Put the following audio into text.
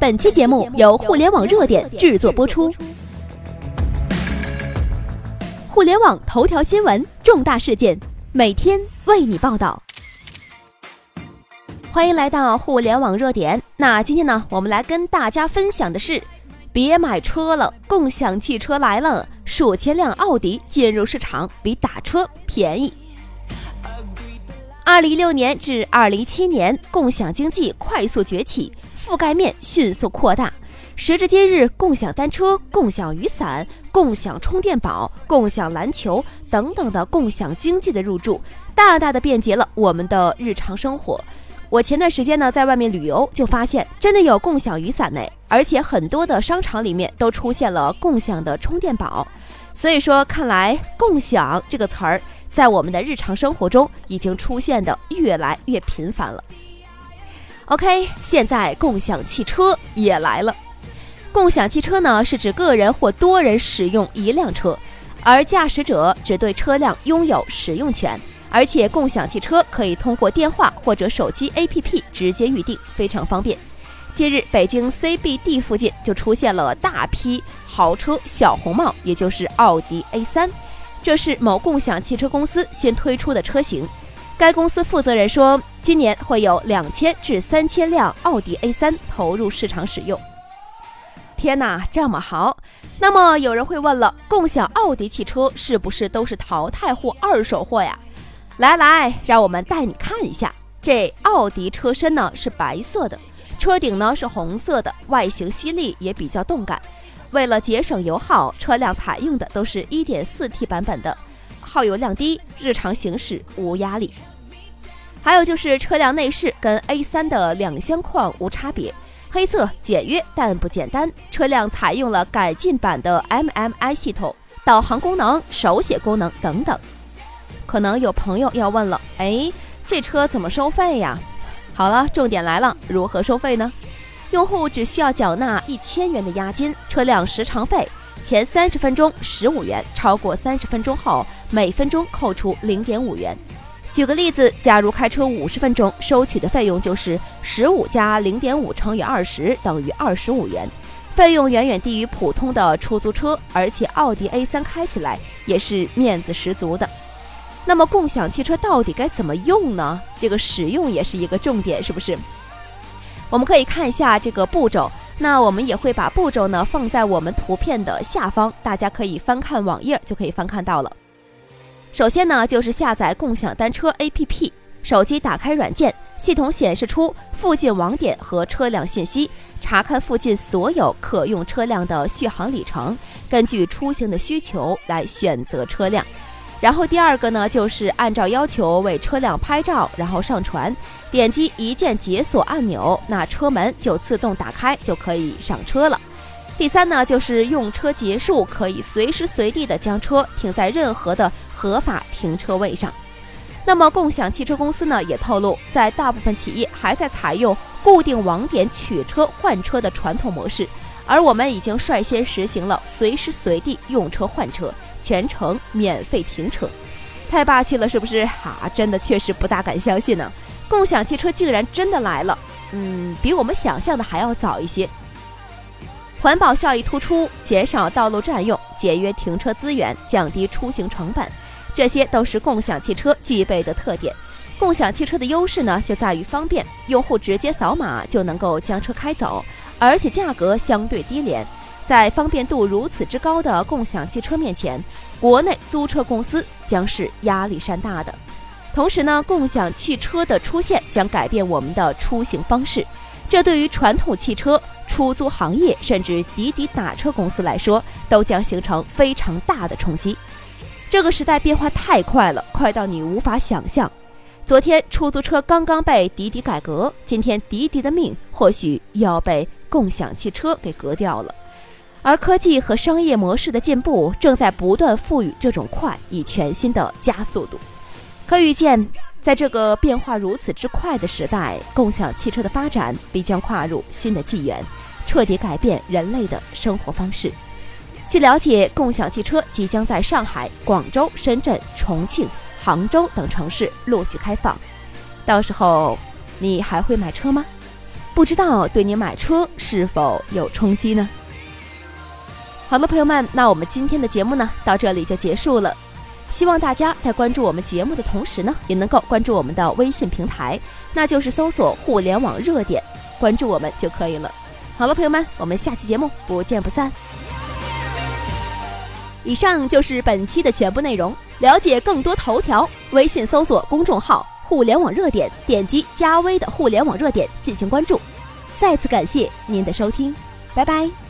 本期节目由互联网热点制作播出。互联网头条新闻，重大事件，每天为你报道。欢迎来到互联网热点。那今天呢，我们来跟大家分享的是：别买车了，共享汽车来了，数千辆奥迪进入市场，比打车便宜。二零一六年至二零一七年，共享经济快速崛起。覆盖面迅速扩大，时至今日，共享单车、共享雨伞、共享充电宝、共享篮球等等的共享经济的入驻，大大的便捷了我们的日常生活。我前段时间呢，在外面旅游，就发现真的有共享雨伞呢，而且很多的商场里面都出现了共享的充电宝。所以说，看来“共享”这个词儿在我们的日常生活中已经出现的越来越频繁了。OK，现在共享汽车也来了。共享汽车呢，是指个人或多人使用一辆车，而驾驶者只对车辆拥有使用权。而且，共享汽车可以通过电话或者手机 APP 直接预订，非常方便。近日，北京 CBD 附近就出现了大批豪车“小红帽”，也就是奥迪 A3，这是某共享汽车公司新推出的车型。该公司负责人说，今年会有两千至三千辆奥迪 A3 投入市场使用。天哪，这么好！那么有人会问了，共享奥迪汽车是不是都是淘汰货、二手货呀？来来，让我们带你看一下，这奥迪车身呢是白色的，车顶呢是红色的，外形犀利也比较动感。为了节省油耗，车辆采用的都是一点四 T 版本的。耗油量低，日常行驶无压力。还有就是车辆内饰跟 A3 的两厢框无差别，黑色简约但不简单。车辆采用了改进版的 MMI 系统，导航功能、手写功能等等。可能有朋友要问了，哎，这车怎么收费呀？好了，重点来了，如何收费呢？用户只需要缴纳一千元的押金，车辆时长费。前三十分钟十五元，超过三十分钟后每分钟扣除零点五元。举个例子，假如开车五十分钟，收取的费用就是十五加零点五乘以二十等于二十五元，费用远远低于普通的出租车，而且奥迪 A3 开起来也是面子十足的。那么共享汽车到底该怎么用呢？这个使用也是一个重点，是不是？我们可以看一下这个步骤。那我们也会把步骤呢放在我们图片的下方，大家可以翻看网页就可以翻看到了。首先呢就是下载共享单车 APP，手机打开软件，系统显示出附近网点和车辆信息，查看附近所有可用车辆的续航里程，根据出行的需求来选择车辆。然后第二个呢，就是按照要求为车辆拍照，然后上传，点击一键解锁按钮，那车门就自动打开，就可以上车了。第三呢，就是用车结束，可以随时随地的将车停在任何的合法停车位上。那么共享汽车公司呢，也透露，在大部分企业还在采用固定网点取车换车的传统模式，而我们已经率先实行了随时随地用车换车。全程免费停车，太霸气了，是不是？啊，真的确实不大敢相信呢。共享汽车竟然真的来了，嗯，比我们想象的还要早一些。环保效益突出，减少道路占用，节约停车资源，降低出行成本，这些都是共享汽车具备的特点。共享汽车的优势呢，就在于方便，用户直接扫码就能够将车开走，而且价格相对低廉。在方便度如此之高的共享汽车面前，国内租车公司将是压力山大的。同时呢，共享汽车的出现将改变我们的出行方式，这对于传统汽车出租行业甚至滴滴打车公司来说，都将形成非常大的冲击。这个时代变化太快了，快到你无法想象。昨天出租车刚刚被滴滴改革，今天滴滴的命或许要被共享汽车给革掉了。而科技和商业模式的进步正在不断赋予这种快以全新的加速度。可预见，在这个变化如此之快的时代，共享汽车的发展必将跨入新的纪元，彻底改变人类的生活方式。据了解，共享汽车即将在上海、广州、深圳、重庆、杭州等城市陆续开放。到时候，你还会买车吗？不知道对你买车是否有冲击呢？好了，朋友们，那我们今天的节目呢，到这里就结束了。希望大家在关注我们节目的同时呢，也能够关注我们的微信平台，那就是搜索“互联网热点”，关注我们就可以了。好了，朋友们，我们下期节目不见不散。以上就是本期的全部内容。了解更多头条，微信搜索公众号“互联网热点”，点击加微的“互联网热点”进行关注。再次感谢您的收听，拜拜。